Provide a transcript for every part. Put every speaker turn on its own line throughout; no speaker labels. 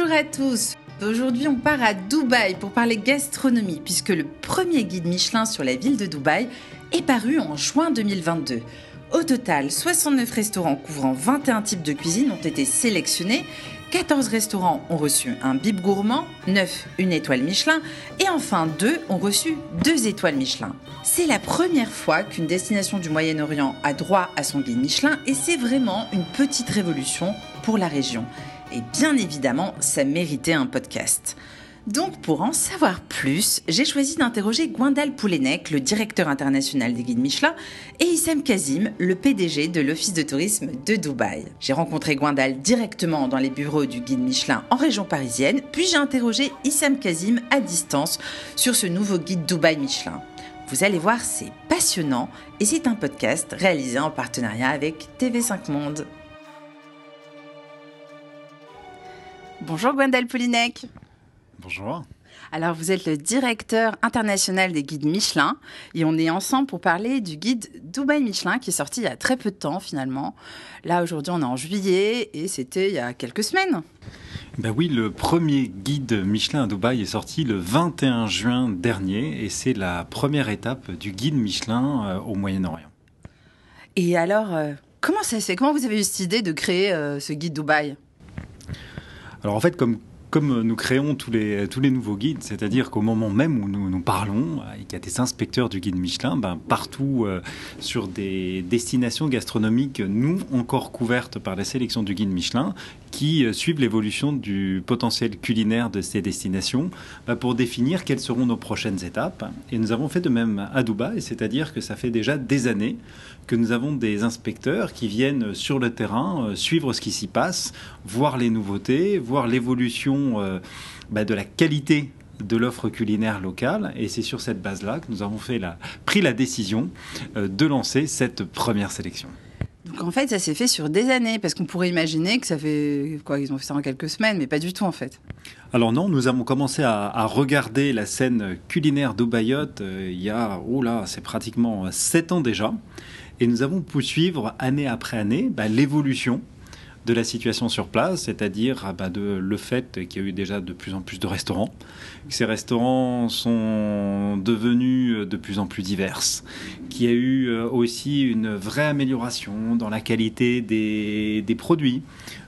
Bonjour à tous Aujourd'hui, on part à Dubaï pour parler gastronomie, puisque le premier guide Michelin sur la ville de Dubaï est paru en juin 2022. Au total, 69 restaurants couvrant 21 types de cuisine ont été sélectionnés, 14 restaurants ont reçu un bib gourmand, 9 une étoile Michelin et enfin 2 ont reçu 2 étoiles Michelin. C'est la première fois qu'une destination du Moyen-Orient a droit à son guide Michelin et c'est vraiment une petite révolution pour la région. Et bien évidemment, ça méritait un podcast. Donc pour en savoir plus, j'ai choisi d'interroger Gwendal Poulenec, le directeur international des guides Michelin, et Issam Kazim, le PDG de l'Office de tourisme de Dubaï. J'ai rencontré Gwendal directement dans les bureaux du guide Michelin en région parisienne, puis j'ai interrogé Issam Kazim à distance sur ce nouveau guide Dubaï Michelin. Vous allez voir, c'est passionnant et c'est un podcast réalisé en partenariat avec TV5 Monde. Bonjour Gwendal Poulinec.
Bonjour.
Alors vous êtes le directeur international des guides Michelin et on est ensemble pour parler du guide Dubaï Michelin qui est sorti il y a très peu de temps finalement. Là aujourd'hui on est en juillet et c'était il y a quelques semaines.
Ben oui, le premier guide Michelin à Dubaï est sorti le 21 juin dernier et c'est la première étape du guide Michelin euh, au Moyen-Orient.
Et alors, euh, comment ça se fait? Comment vous avez eu cette idée de créer euh, ce guide Dubaï?
Alors en fait, comme nous créons tous les, nouveaux guides, c'est-à-dire qu'au moment même où nous, nous parlons, il y a des inspecteurs du guide Michelin, ben, partout euh, sur des destinations gastronomiques, nous encore couvertes par la sélection du guide Michelin, qui euh, suivent l'évolution du potentiel culinaire de ces destinations ben, pour définir quelles seront nos prochaines étapes. Et nous avons fait de même à Dubaï, c'est-à-dire que ça fait déjà des années que nous avons des inspecteurs qui viennent sur le terrain euh, suivre ce qui s'y passe, voir les nouveautés, voir l'évolution euh, bah, de la qualité de l'offre culinaire locale. Et c'est sur cette base-là que nous avons fait la, pris la décision euh, de lancer cette première sélection.
Donc en fait, ça s'est fait sur des années, parce qu'on pourrait imaginer que ça fait quoi Ils ont fait ça en quelques semaines, mais pas du tout en fait.
Alors non, nous avons commencé à, regarder la scène culinaire d'Obayotte il y a, oh là, c'est pratiquement sept ans déjà. Et nous avons pu suivre année après année bah, l'évolution de la situation sur place, c'est-à-dire ah bah, de, le fait qu'il y a eu déjà de plus en plus de restaurants, que ces restaurants sont devenus de plus en plus divers, qu'il y a eu euh, aussi une vraie amélioration dans la qualité des, produits,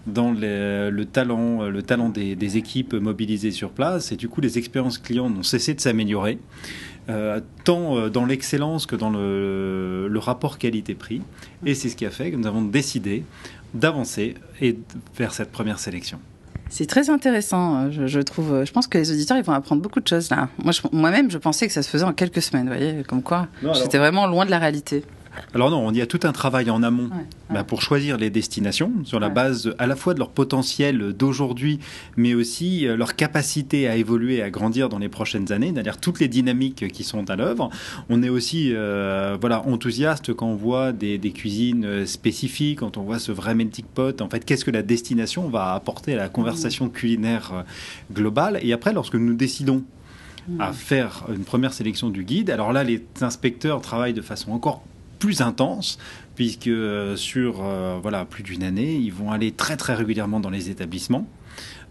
dans le talent, le talent des, des, équipes mobilisées sur place, et du coup les expériences clients n'ont cessé de s'améliorer. Euh, tant euh, dans l'excellence que dans le, le rapport qualité-prix. Et c'est ce qui a fait que nous avons décidé d'avancer et vers cette première sélection.
C'est très intéressant, euh, je, trouve. Je pense que les auditeurs ils vont apprendre beaucoup de choses là. Moi, moi-même, je pensais que ça se faisait en quelques semaines, vous voyez, comme quoi. J'étais vraiment loin de la réalité.
Alors non, il y a tout un travail en amont bah, pour choisir les destinations sur la base à la fois de leur potentiel d'aujourd'hui, mais aussi euh, leur capacité à évoluer, à grandir dans les prochaines années, c'est-à-dire toutes les dynamiques qui sont à l'œuvre. On est aussi euh, voilà enthousiaste quand on voit des, cuisines euh, spécifiques, quand on voit ce vrai melting pot. En fait, qu'est-ce que la destination va apporter à la conversation mmh. culinaire globale? Et après, lorsque nous décidons à mmh. faire une première sélection du guide. Alors là, les inspecteurs travaillent de façon encore plus intense, puisque euh, sur euh, voilà, plus d'une année, ils vont aller très très régulièrement dans les établissements.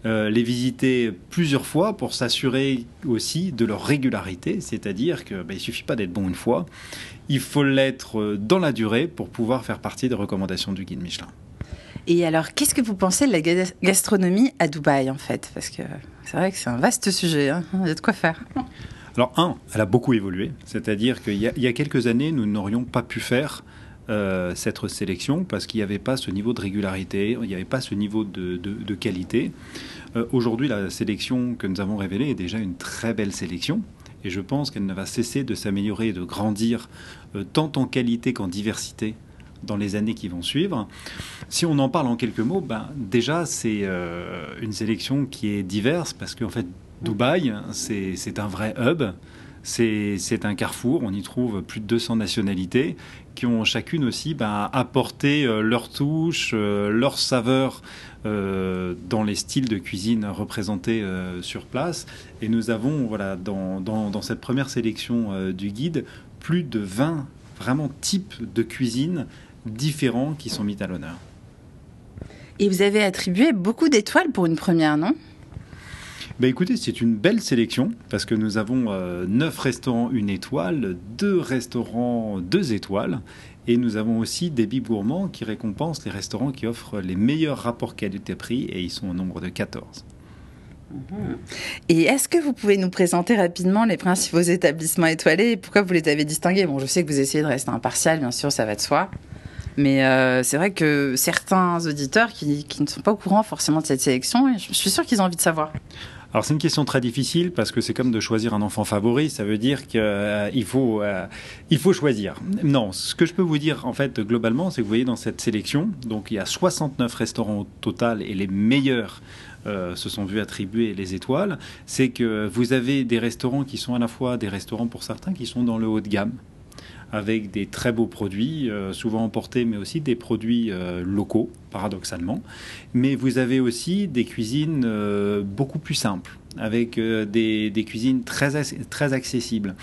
Euh, les visiter plusieurs fois pour s'assurer aussi de leur régularité, c'est-à-dire bah, ne suffit pas d'être bon une fois, il faut l'être dans la durée pour pouvoir faire partie des recommandations du guide Michelin.
Et alors, qu'est-ce que vous pensez de la gastronomie à Dubaï en fait? Parce que c'est vrai que c'est un vaste sujet, il y a de quoi faire?
Alors, un, elle a beaucoup évolué. C'est-à-dire qu'il y, a quelques années, nous n'aurions pas pu faire euh, cette sélection parce qu'il n'y avait pas ce niveau de régularité, il n'y avait pas ce niveau de, qualité. Euh, aujourd'hui, la sélection que nous avons révélée est déjà une très belle sélection. Et je pense qu'elle ne va cesser de s'améliorer et de grandir euh, tant en qualité qu'en diversité dans les années qui vont suivre. Si on en parle en quelques mots, ben, déjà c'est une sélection qui est diverse parce qu'en fait Dubaï, c'est un vrai hub. C'est un carrefour, on y trouve plus de 200 nationalités qui ont chacune aussi ben, apporté euh, leur touche, euh, leur saveur euh, dans les styles de cuisine représentés sur place. Et nous avons, voilà, dans, dans cette première sélection du guide, plus de 20 vraiment types de cuisine différents qui sont mis à l'honneur.
Et vous avez attribué beaucoup d'étoiles pour une première, non?
Bah écoutez, c'est une belle sélection parce que nous avons euh, 9 restaurants une étoile, 2 restaurants 2 étoiles et nous avons aussi des bib gourmands qui récompensent les restaurants qui offrent les meilleurs rapports qualité-prix et ils sont au nombre de 14.
Et est-ce que vous pouvez nous présenter rapidement les principaux établissements étoilés et pourquoi vous les avez distingués? Bon, je sais que vous essayez de rester impartial, bien sûr, ça va de soi. Mais euh, c'est vrai que certains auditeurs qui, ne sont pas au courant forcément de cette sélection, je suis sûr qu'ils ont envie de savoir.
Alors c'est une question très difficile parce que c'est comme de choisir un enfant favori, ça veut dire qu'il euh, faut, euh, faut choisir. Non, ce que je peux vous dire en fait globalement, c'est que vous voyez dans cette sélection, donc il y a 69 restaurants au total et les meilleurs se sont vus attribuer les étoiles, c'est que vous avez des restaurants qui sont à la fois des restaurants pour certains qui sont dans le haut de gamme, avec des très beaux produits, euh, souvent emportés, mais aussi des produits euh, locaux, paradoxalement. Mais vous avez aussi des cuisines euh, beaucoup plus simples, avec euh, des, cuisines très, très accessibles.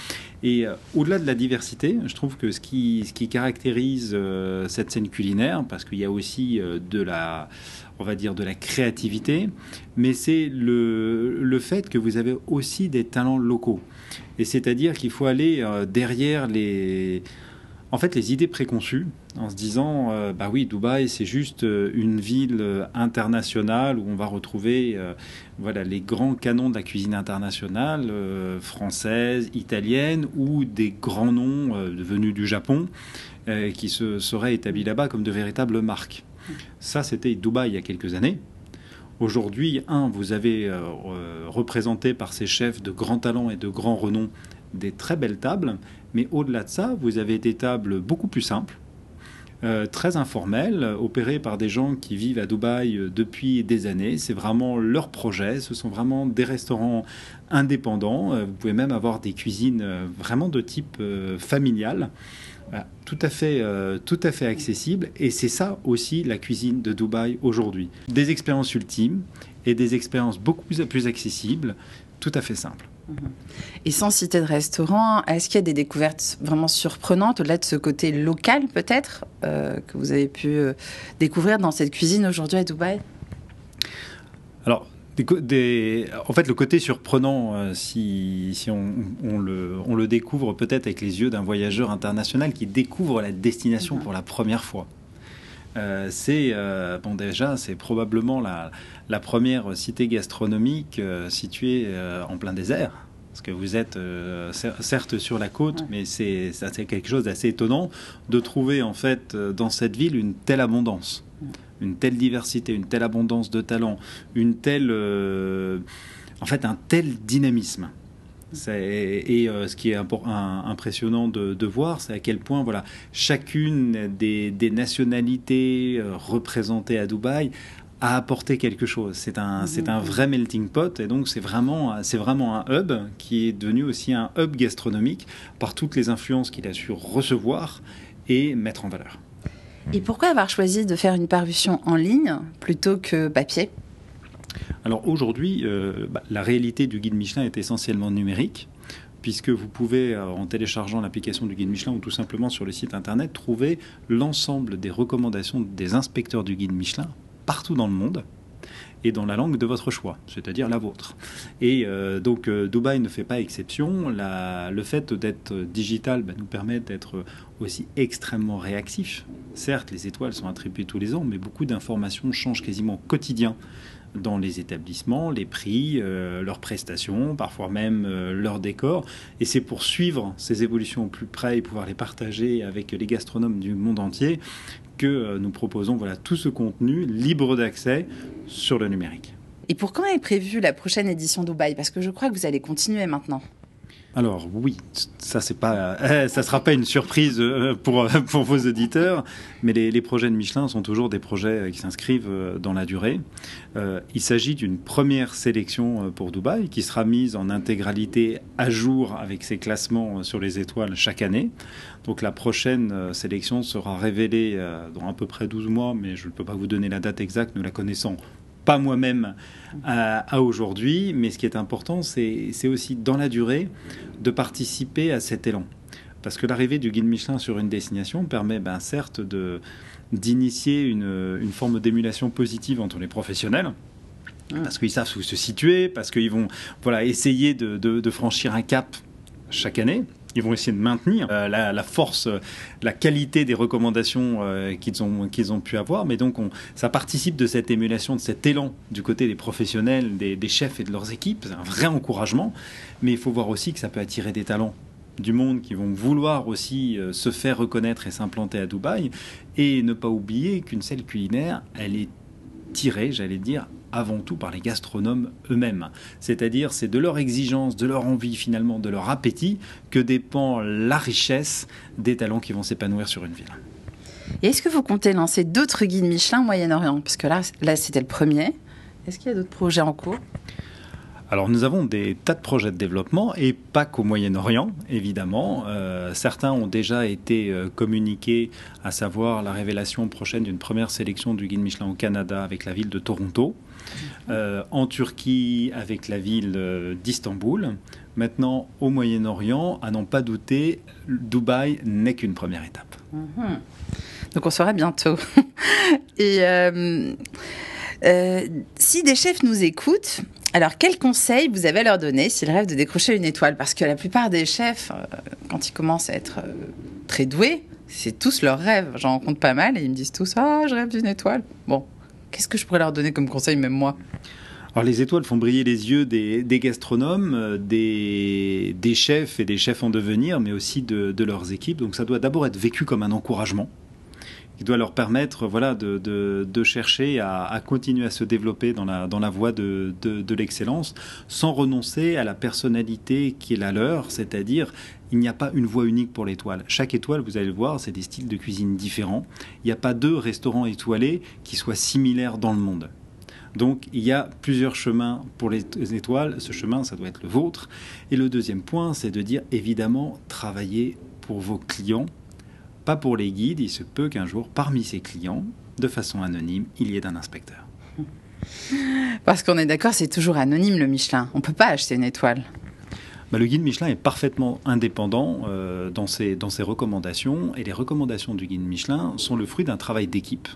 Et euh, au-delà de la diversité, je trouve que ce qui, ce qui caractérise euh, cette scène culinaire, parce qu'il y a aussi de la on va dire de la créativité, mais c'est le, le fait que vous avez aussi des talents locaux. Et c'est-à-dire qu'il faut aller derrière les, en fait, les idées préconçues, en se disant, euh, bah oui, Dubaï, c'est juste euh, une ville euh, internationale où on va retrouver, euh, voilà, les grands canons de la cuisine internationale, française, italienne, ou des grands noms venus du Japon qui se seraient établis là-bas comme de véritables marques. Ça, c'était Dubaï il y a quelques années. Aujourd'hui, un, vous avez représenté par ces chefs de grands talents et de grands renoms des très belles tables, mais au-delà de ça, vous avez des tables beaucoup plus simples, euh, très informelles, opérées par des gens qui vivent à Dubaï euh, depuis des années. C'est vraiment leur projet, ce sont vraiment des restaurants indépendants. Euh, vous pouvez même avoir des cuisines vraiment de type familial. Tout à, fait, tout à fait accessible et c'est ça aussi la cuisine de Dubaï aujourd'hui. Des expériences ultimes et des expériences beaucoup plus accessibles, tout à fait simples.
Et sans citer de restaurant, est-ce qu'il y a des découvertes vraiment surprenantes, au-delà de ce côté local peut-être, euh, que vous avez pu euh, découvrir dans cette cuisine aujourd'hui à Dubaï?
Alors, des, des, en fait, le côté surprenant, euh, si, si on, on, le, on, le, découvre peut-être avec les yeux d'un voyageur international qui découvre la destination mmh. pour la première fois. Euh, c'est euh, bon déjà c'est probablement la, la, première cité gastronomique euh, située en plein désert. Parce que vous êtes certes sur la côte mais c'est quelque chose d'assez étonnant de trouver en fait dans cette ville une telle abondance. Une telle diversité une telle abondance de talents une telle en fait un tel dynamisme et euh, ce qui est impressionnant de, de voir, c'est à quel point voilà, chacune des, des nationalités euh, représentées à Dubaï a apporté quelque chose. C'est un, mmh. c'est un vrai melting pot et donc c'est vraiment, c'est vraiment un hub qui est devenu aussi un hub gastronomique par toutes les influences qu'il a su recevoir et mettre en valeur.
Et pourquoi avoir choisi de faire une parution en ligne plutôt que papier?
Alors aujourd'hui, euh, bah, la réalité du guide Michelin est essentiellement numérique puisque vous pouvez, euh, en téléchargeant l'application du guide Michelin ou tout simplement sur le site internet, trouver l'ensemble des recommandations des inspecteurs du guide Michelin partout dans le monde et dans la langue de votre choix, c'est-à-dire la vôtre. Et euh, donc Dubaï ne fait pas exception. Le fait d'être digital bah, nous permet d'être aussi extrêmement réactif. Certes, les étoiles sont attribuées tous les ans, mais beaucoup d'informations changent quasiment au quotidien dans les établissements, les prix, euh, leurs prestations, parfois même euh, leur décor. Et c'est pour suivre ces évolutions au plus près et pouvoir les partager avec les gastronomes du monde entier que euh, nous proposons voilà, tout ce contenu libre d'accès sur le numérique.
Et pour quand est prévue la prochaine édition Dubaï Parce que je crois que vous allez continuer maintenant.
Alors oui, ça c'est pas, euh, ça sera pas une surprise euh, pour vos auditeurs, mais les, les, projets de Michelin sont toujours des projets qui s'inscrivent dans la durée. Euh, il s'agit d'une première sélection pour Dubaï qui sera mise en intégralité à jour avec ses classements sur les étoiles chaque année. Donc la prochaine sélection sera révélée dans à peu près 12 mois, mais je ne peux pas vous donner la date exacte, nous la connaissons pas moi-même à, à aujourd'hui, mais ce qui est important, c'est aussi dans la durée de participer à cet élan. Parce que l'arrivée du guide Michelin sur une destination permet ben, certes d'initier une, une, forme d'émulation positive entre les professionnels, Mmh. Parce qu'ils savent où se situer, parce qu'ils vont voilà, essayer de franchir un cap chaque année ils vont essayer de maintenir euh, la, force, euh, la qualité des recommandations euh, qu'ils ont, pu avoir. Mais donc, on, ça participe de cette émulation, de cet élan du côté des professionnels, des, chefs et de leurs équipes. C'est un vrai encouragement. Mais il faut voir aussi que ça peut attirer des talents du monde qui vont vouloir aussi se faire reconnaître et s'implanter à Dubaï. Et ne pas oublier qu'une selle culinaire, elle est tirée, j'allais dire, avant tout par les gastronomes eux-mêmes. C'est-à-dire, c'est de leur exigence, de leur envie, finalement, de leur appétit, que dépend la richesse des talents qui vont s'épanouir sur une ville.
Et est-ce que vous comptez lancer d'autres guides Michelin au Moyen-Orient? Parce que là, là c'était le premier. Est-ce qu'il y a d'autres projets en cours?
Alors nous avons des tas de projets de développement et pas qu'au Moyen-Orient, évidemment. Euh, certains ont déjà été euh, communiqués, à savoir la révélation prochaine d'une première sélection du guide Michelin au Canada avec la ville de Toronto. Euh, en Turquie avec la ville euh, d'Istanbul. Maintenant, au Moyen-Orient, à n'en pas douter, Dubaï n'est qu'une première étape.
Mhm. Donc on saura bientôt. Et euh, si des chefs nous écoutent, alors quels conseils vous avez à leur donner s'ils rêvent de décrocher une étoile? Parce que la plupart des chefs, quand ils commencent à être très doués, c'est tous leurs rêves. J'en rencontre pas mal et ils me disent tous Ah, je rêve d'une étoile. Bon, Qu'est-ce que je pourrais leur donner comme conseil, même moi?
Alors les étoiles font briller les yeux des, gastronomes, euh, des, chefs et des chefs en devenir, mais aussi de, leurs équipes. Donc ça doit d'abord être vécu comme un encouragement qui doit leur permettre voilà, de, chercher à, continuer à se développer dans la, dans la voie de, l'excellence sans renoncer à la personnalité qui est la leur, c'est-à-dire il n'y a pas une voie unique pour l'étoile. Chaque étoile, vous allez le voir, c'est des styles de cuisine différents. Il n'y a pas deux restaurants étoilés qui soient similaires dans le monde. Donc il y a plusieurs chemins pour les étoiles. Ce chemin, ça doit être le vôtre. Et le deuxième point, c'est de dire évidemment, travailler pour vos clients, pas pour les guides. Il se peut qu'un jour, parmi ces clients, de façon anonyme, il y ait un inspecteur.
Parce qu'on est d'accord, c'est toujours anonyme le Michelin. On ne peut pas acheter une étoile.
Bah, le guide Michelin est parfaitement indépendant euh, dans, ses, recommandations et les recommandations du guide Michelin sont le fruit d'un travail d'équipe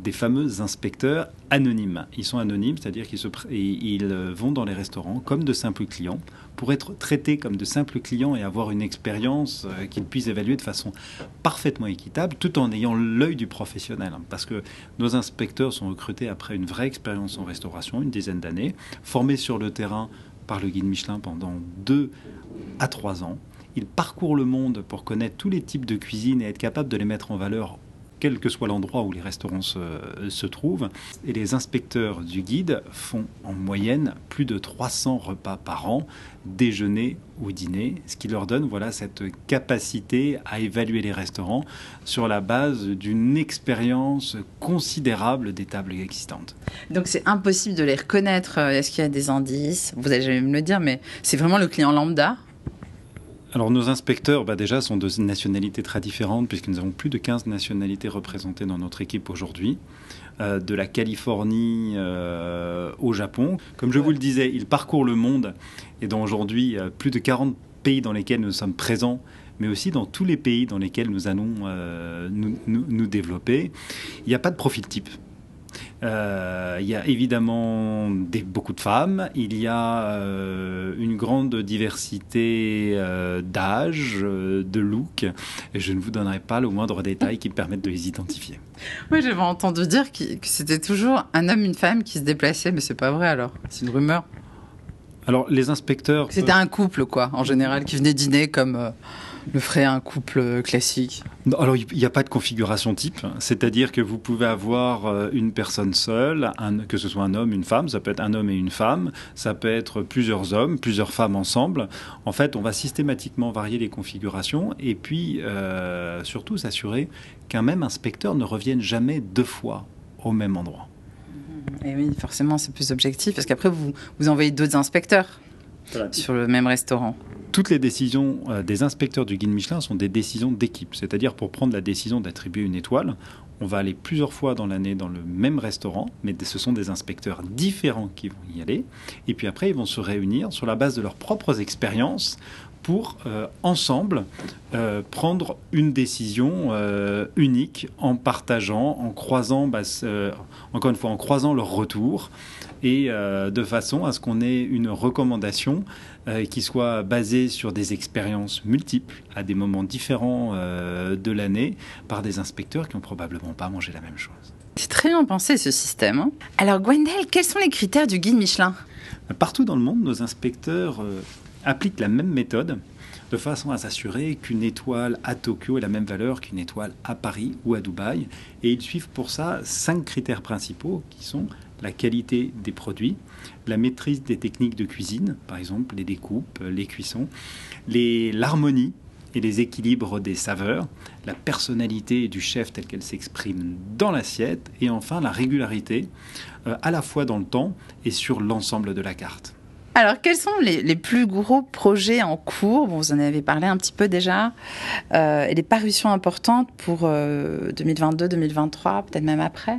des fameux inspecteurs anonymes. Ils sont anonymes, c'est-à-dire qu'ils ils euh, vont dans les restaurants comme de simples clients pour être traités comme de simples clients et avoir une expérience euh, qu'ils puissent évaluer de façon parfaitement équitable tout en ayant l'œil du professionnel. Parce que nos inspecteurs sont recrutés après une vraie expérience en restauration, une dizaine d'années, formés sur le terrain par le guide Michelin pendant deux à trois ans. Il parcourt le monde pour connaître tous les types de cuisine et être capable de les mettre en valeur quel que soit l'endroit où les restaurants se, trouvent. Et les inspecteurs du guide font en moyenne plus de 300 repas par an, déjeuner ou dîner, ce qui leur donne voilà, cette capacité à évaluer les restaurants sur la base d'une expérience considérable des tables existantes.
Donc c'est impossible de les reconnaître. Est-ce qu'il y a des indices? Vous allez jamais me le dire, mais c'est vraiment le client lambda
alors nos inspecteurs, bah, déjà, sont de nationalités très différentes, puisque nous avons plus de 15 nationalités représentées dans notre équipe aujourd'hui. Euh, de la Californie euh, au Japon. Comme je vous le disais, ils parcourent le monde et dans aujourd'hui plus de 40 pays dans lesquels nous sommes présents mais aussi dans tous les pays dans lesquels nous allons euh, nous, développer. Il n'y a pas de profil type. Euh, il y a évidemment des, beaucoup de femmes, il y a euh, une grande diversité euh, d'âge, de look, et je ne vous donnerai pas le moindre détail qui permette de les identifier.
Moi, j'avais entendu dire que, c'était toujours un homme, une femme qui se déplaçaient, mais c'est pas vrai alors, c'est une rumeur.
Alors, les inspecteurs.
C'était un couple, quoi, en général, qui venait dîner comme le ferait un couple classique?
Alors, il n'y a pas de configuration type. C'est-à-dire que vous pouvez avoir euh, une personne seule, que ce soit un homme, une femme, ça peut être un homme et une femme, ça peut être plusieurs hommes, plusieurs femmes ensemble. En fait, on va systématiquement varier les configurations et puis euh, surtout s'assurer qu'un même inspecteur ne revienne jamais deux fois au même endroit.
Et oui, forcément, c'est plus objectif parce qu'après, vous, vous envoyez d'autres inspecteurs sur le même restaurant
toutes les décisions euh, des inspecteurs du guide Michelin sont des décisions d'équipe. C'est-à-dire pour prendre la décision d'attribuer une étoile, on va aller plusieurs fois dans l'année dans le même restaurant, mais ce sont des inspecteurs différents qui vont y aller. Et puis après, ils vont se réunir sur la base de leurs propres expériences pour ensemble prendre une décision unique en partageant, en croisant, bah, encore une fois, en croisant leurs retours et de façon à ce qu'on ait une recommandation qui soit basée sur des expériences multiples à des moments différents de l'année par des inspecteurs qui n'ont probablement pas mangé la même chose.
C'est très bien pensé ce système. Hein. Alors Gwendel, quels sont les critères du guide Michelin?
Partout dans le monde, nos inspecteurs euh, appliquent la même méthode de façon à s'assurer qu'une étoile à Tokyo ait la même valeur qu'une étoile à Paris ou à Dubaï. Et ils suivent pour ça cinq critères principaux qui sont la qualité des produits, la maîtrise des techniques de cuisine, par exemple les découpes, les cuissons, l'harmonie et les équilibres des saveurs, la personnalité du chef telle qu'elle s'exprime dans l'assiette, et enfin la régularité, euh, à la fois dans le temps et sur l'ensemble de la carte.
Alors, quels sont les, plus gros projets en cours? Vous en avez parlé un petit peu déjà. Euh, et les parutions importantes pour 2022, euh, 2023, peut-être même après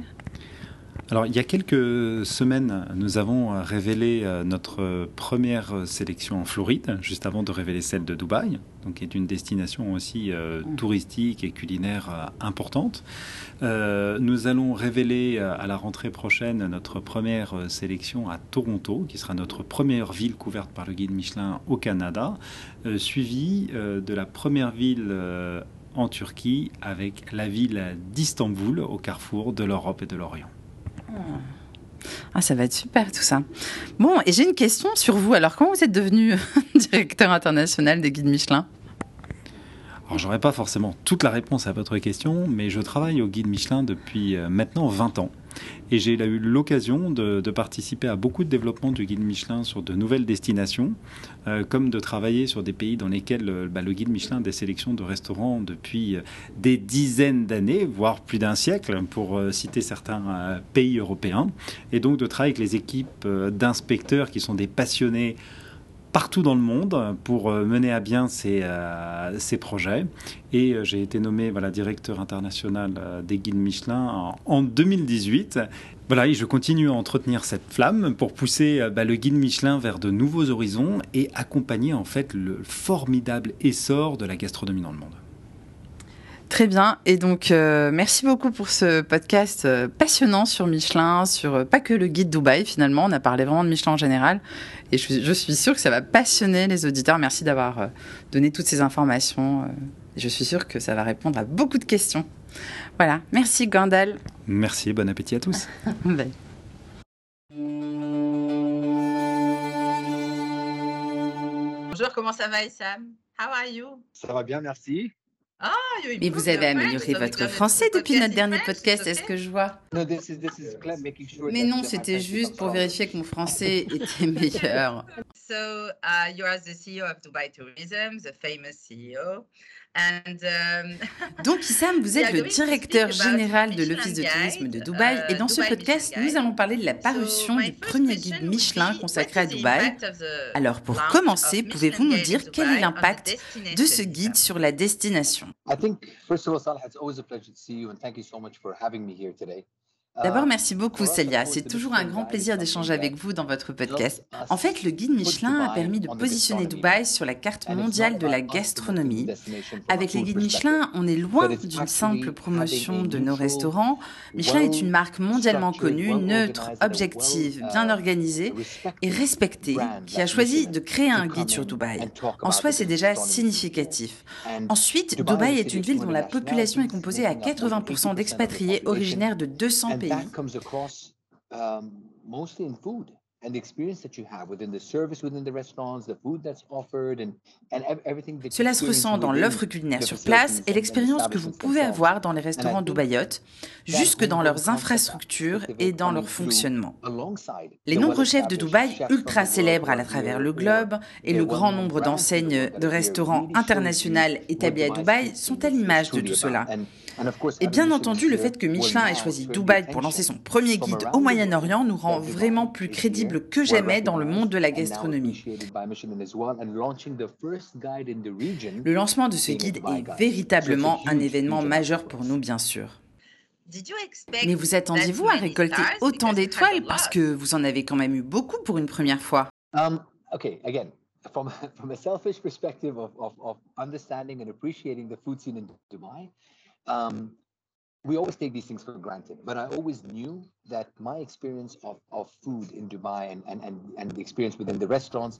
alors, il y a quelques semaines, nous avons révélé euh, notre première sélection en Floride, juste avant de révéler celle de Dubaï, donc qui est une destination aussi euh, touristique et culinaire euh, importante. nous allons révéler à la rentrée prochaine notre première sélection à Toronto, qui sera notre première ville couverte par le guide Michelin au Canada, suivie de la première ville en Turquie avec la ville d'Istanbul, au carrefour de l'Europe et de l'Orient.
Ah, ça va être super tout ça. Bon, et j'ai une question sur vous. Alors, comment vous êtes devenu directeur international des guides Michelin?
Alors, j'aurais pas forcément toute la réponse à votre question, mais je travaille au guide Michelin depuis euh, maintenant 20 ans. Et j'ai eu l'occasion de, participer à beaucoup de développement du guide Michelin sur de nouvelles destinations, euh, comme de travailler sur des pays dans lesquels euh, bah, le guide Michelin a des sélections de restaurants depuis des dizaines d'années, voire plus d'un siècle, pour citer certains pays européens. Et donc de travailler avec les équipes d'inspecteurs qui sont des passionnés partout dans le monde pour euh, mener à bien ces, euh, ces projets. Et euh, j'ai été nommé voilà, directeur international des guides Michelin en, 2018. Voilà, et je continue à entretenir cette flamme pour pousser bah, le guide Michelin vers de nouveaux horizons et accompagner en fait le formidable essor de la gastronomie dans le monde.
Très bien. Et donc, euh, merci beaucoup pour ce podcast euh, passionnant sur Michelin, sur euh, pas que le guide Dubaï finalement. On a parlé vraiment de Michelin en général. Et je, je suis sûre que ça va passionner les auditeurs. Merci d'avoir donné toutes ces informations. je suis sûre que ça va répondre à beaucoup de questions. Voilà. Merci, Gandal.
Merci. Bon appétit à tous. Bonjour,
comment ça va, Issam? How are you?
Ça va bien, merci.
Ah, Mais vous avez amélioré votre français depuis notre dernier podcast, est-ce que je vois? Mais non, c'était juste pour vérifier que mon français était meilleur. So, uh, you're the CEO of Dubai Tourism, the famous CEO. Um, Donc, Issam, vous êtes le directeur général de l'Office de tourisme de Dubaï. Et dans ce podcast, nous allons parler de la parution du premier guide Michelin consacré à Dubaï? Alors, pour commencer, pouvez-vous nous dire quel est l'impact de ce guide sur la destination? D'abord, merci beaucoup, Célia. C'est toujours un grand plaisir d'échanger avec vous dans votre podcast. En fait, le guide Michelin a permis de positionner Dubaï sur la carte mondiale de la gastronomie. Avec les guides Michelin, on est loin d'une simple promotion de nos restaurants. Michelin est une marque mondialement connue, neutre, objective, bien organisée et respectée, qui a choisi de créer un guide sur Dubaï. En soi, c'est déjà significatif. Ensuite, Dubaï est une ville dont la population est composée à 80% d'expatriés originaires de 200 pays. Cela se ressent dans l'offre culinaire sur place et l'expérience que vous pouvez avoir dans les restaurants dubaïotes, jusque dans leurs infrastructures et dans leur fonctionnement. Les nombreux chefs de Dubaï, ultra célèbres à travers le globe, et le grand nombre d'enseignes de restaurants internationaux établis à Dubaï sont à l'image de tout cela. Et bien entendu, le fait que Michelin ait choisi Dubaï pour lancer son premier guide au Moyen-Orient nous rend vraiment plus crédibles que jamais dans le monde de la gastronomie. Le lancement de ce guide est véritablement un événement majeur pour nous, bien sûr. Mais vous attendiez-vous à récolter autant d'étoiles parce que vous en avez quand même eu beaucoup pour une première fois?
Um,
we always take these things for granted, but I always knew that my experience of, of food in Dubai and, and, and, and the experience within the restaurants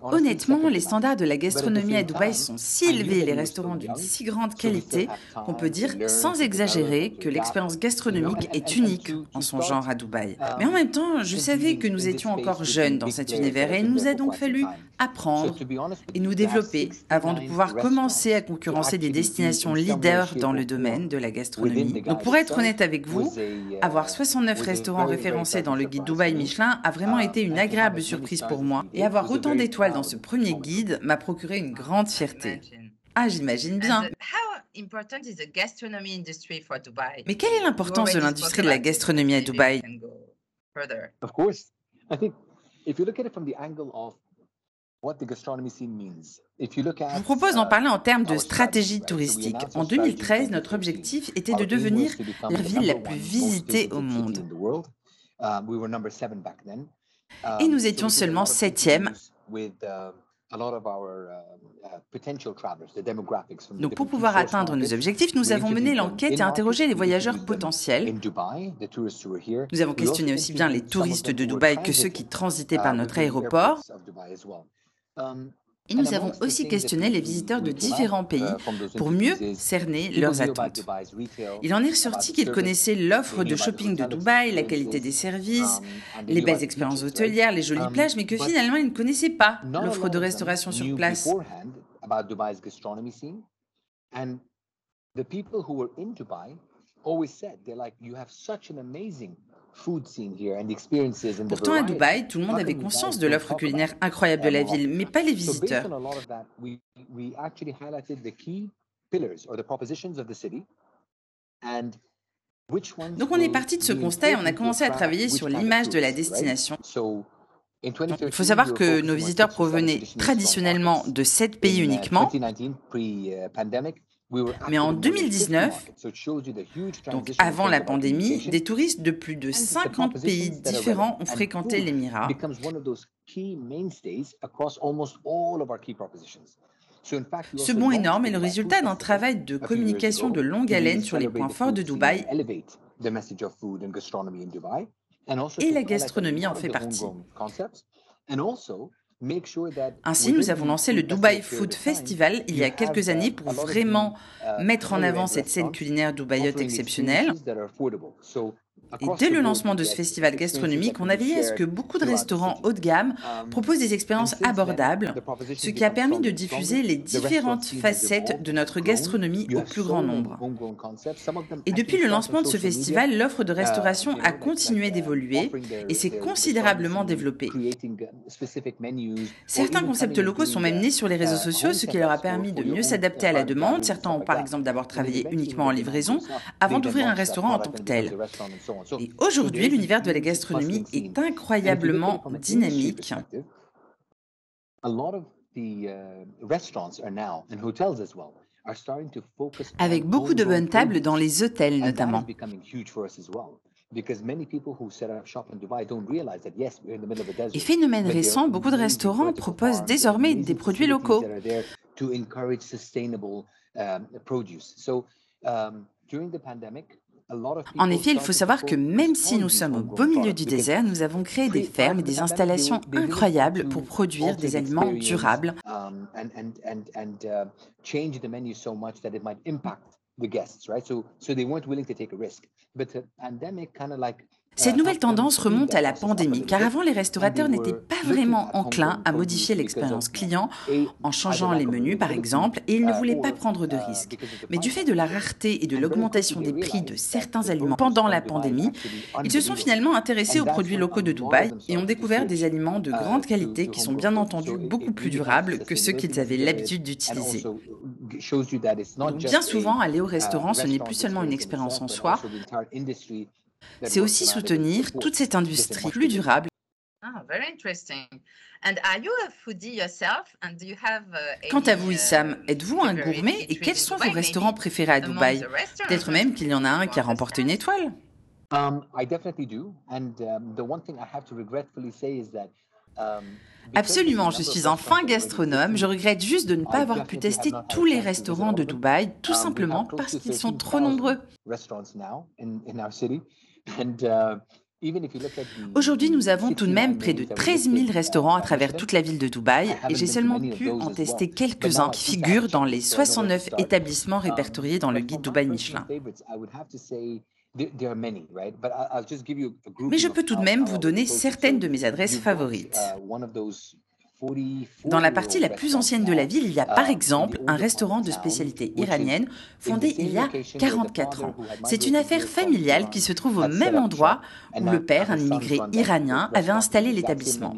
Honnêtement, les standards de la gastronomie à Dubaï sont si élevés et les restaurants d'une si grande qualité qu'on peut dire sans exagérer que l'expérience gastronomique est unique en son genre à Dubaï. Um, Mais en même temps, je savais que nous étions encore jeunes dans cet univers et il nous a donc fallu apprendre et nous développer avant de pouvoir commencer à concurrencer des destinations leaders dans le domaine de la gastronomie. Donc pour être honnête avec vous, uh, avoir 69 restaurants référencés dans le guide Dubaï Michelin a vraiment uh, été une agréable surprise pour moi. et avoir autant d'étoiles dans ce premier guide m'a procuré une grande fierté. Ah, j'imagine bien. Mais quelle est l'importance de l'industrie de la gastronomie à Dubaï? Je vous propose d'en parler en termes de stratégie touristique. En 2013, notre objectif était de devenir la ville la plus visitée au monde. Et nous étions seulement septième. donc pour pouvoir atteindre nos objectifs, nous avons mené l'enquête et interrogé les voyageurs potentiels. Nous avons questionné aussi bien les touristes de Dubaï que ceux qui transitaient par notre aéroport. Et nous avons aussi questionné les visiteurs de différents pays pour mieux cerner leurs attentes. Il en est ressorti qu'ils connaissaient l'offre de shopping de Dubaï, la qualité des services, les belles expériences hôtelières, les jolies plages, mais que finalement ils ne connaissaient pas l'offre de restauration sur place. Pourtant, à Dubaï, tout le monde avait conscience de l'offre culinaire incroyable de la ville, mais pas les visiteurs. Donc on est parti de ce constat et on a commencé à travailler sur l'image de la destination. Il faut savoir que nos visiteurs provenaient traditionnellement de sept pays uniquement. Mais en 2019, donc avant la pandémie, des touristes de plus de 50 pays différents ont fréquenté l'Émirat. Ce bond énorme est le résultat d'un travail de communication de longue haleine sur les points forts de Dubaï et la gastronomie en fait partie. Ainsi, nous avons lancé le Dubai Food Festival il y a quelques années pour vraiment uh, mettre en avant cette scène culinaire dubaïote exceptionnelle. Et dès le lancement de ce festival gastronomique, on a veillé à ce que beaucoup de restaurants haut de gamme um, proposent des expériences abordables, ce qui a permis de diffuser les différentes facettes de notre gastronomie au plus grand nombre. Et depuis le lancement de ce festival, l'offre de restauration a continué d'évoluer et s'est considérablement développée. Certains concepts locaux sont même nés sur les réseaux sociaux, ce qui leur a permis de mieux s'adapter à la demande. Certains ont par exemple d'abord travaillé uniquement en livraison avant d'ouvrir un restaurant en tant que tel. Et aujourd'hui, l'univers de la gastronomie est incroyablement dynamique. Avec beaucoup de bonnes tables dans les hôtels notamment. Et phénomène récent, beaucoup de restaurants proposent désormais des produits locaux. En effet, il faut savoir que même si nous sommes au beau milieu du désert, nous avons créé des fermes et des installations incroyables pour produire des aliments durables. Cette nouvelle tendance remonte à la pandémie, car avant les restaurateurs n'étaient pas vraiment enclins à modifier l'expérience client en changeant les menus par exemple, et ils ne voulaient pas prendre de risques. Mais du fait de la rareté et de l'augmentation des prix de certains aliments pendant la pandémie, ils se sont finalement intéressés aux produits locaux de Dubaï et ont découvert des aliments de grande qualité qui sont bien entendu beaucoup plus durables que ceux qu'ils avaient l'habitude d'utiliser. bien souvent, aller au restaurant, ce n'est plus seulement une expérience en soi, c'est aussi soutenir toute cette industrie plus durable. Quant à vous, Issam, êtes-vous un gourmet et quels sont vos restaurants préférés à Dubaï? Peut-être même qu'il y en a un qui a remporté une étoile. Absolument, je suis un fin gastronome. Je regrette juste de ne pas avoir pu tester tous les restaurants de Dubaï, tout simplement parce qu'ils sont trop nombreux. Aujourd'hui, nous avons tout de même près de 13 000 restaurants à travers toute la ville de Dubaï et j'ai seulement pu en tester quelques-uns qui figurent dans les 69 établissements répertoriés dans le guide Dubaï Michelin. Mais je peux tout de même vous donner certaines de mes adresses favorites. Dans la partie la plus ancienne de la ville, il y a par exemple un restaurant de spécialité iranienne fondé il y a 44 ans. C'est une affaire familiale qui se trouve au même endroit où le père, un immigré iranien, avait installé l'établissement.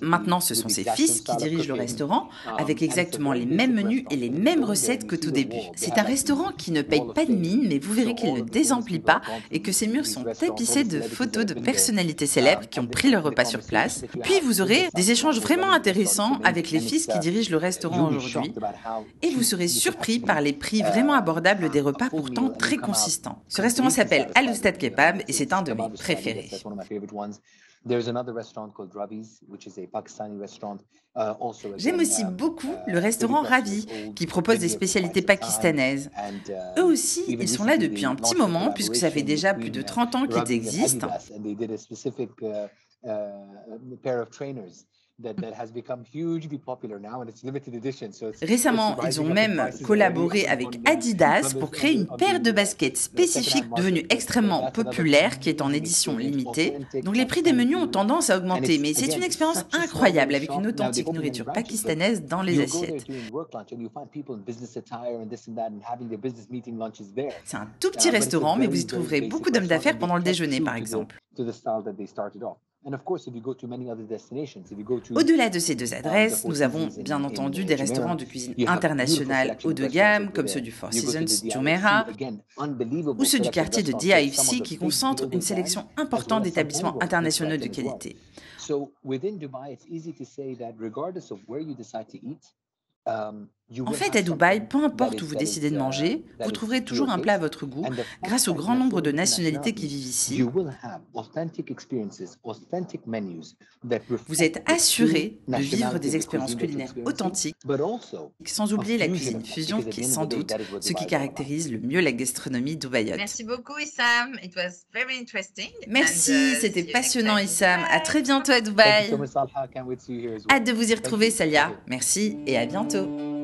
Maintenant, ce sont ses fils qui dirigent le restaurant avec exactement les mêmes menus et les mêmes recettes que tout début. C'est un restaurant qui ne paye pas de mine, mais vous verrez qu'il ne désemplit pas et que ses murs sont tapissés de photos de personnalités célèbres qui ont pris leur repas sur place. Puis vous aurez des échanges vraiment intéressant avec les fils qui dirigent le restaurant aujourd'hui et vous serez surpris par les prix vraiment abordables des repas pourtant très consistants. Ce restaurant s'appelle Al Ustad Kebab et c'est un de mes préférés. J'aime aussi beaucoup le restaurant Ravi, qui propose des spécialités pakistanaises. Eux aussi, ils sont là depuis un petit moment, puisque ça fait déjà plus de 30 ans qu'ils existent. Récemment, ils ont même collaboré avec Adidas pour créer une paire de baskets spécifiques devenue extrêmement populaire qui est en édition limitée. Donc les prix des menus ont tendance à augmenter, mais c'est une expérience incroyable avec une authentique nourriture pakistanaise dans les assiettes. C'est un tout petit restaurant, mais vous y trouverez beaucoup d'hommes d'affaires pendant le déjeuner, par exemple. Au-delà de ces deux adresses, nous avons bien entendu des restaurants de cuisine internationale haut de gamme, comme ceux du Four Seasons Jumeirah, ou ceux du quartier de DIFC qui concentrent une sélection importante d'établissements internationaux de qualité. En fait, à Dubaï, peu importe où vous décidez de manger, vous trouverez toujours un plat à votre goût grâce au grand nombre de nationalités qui vivent ici. Vous êtes assuré de vivre des expériences culinaires authentiques, sans oublier la cuisine fusion qui est sans doute ce qui caractérise le mieux la gastronomie dubaïote.
Merci beaucoup Issam, it was very interesting.
Merci, uh, c'était passionnant Issam. À très bientôt à Dubaï. Hâte de vous y retrouver Salia. Merci et à bientôt.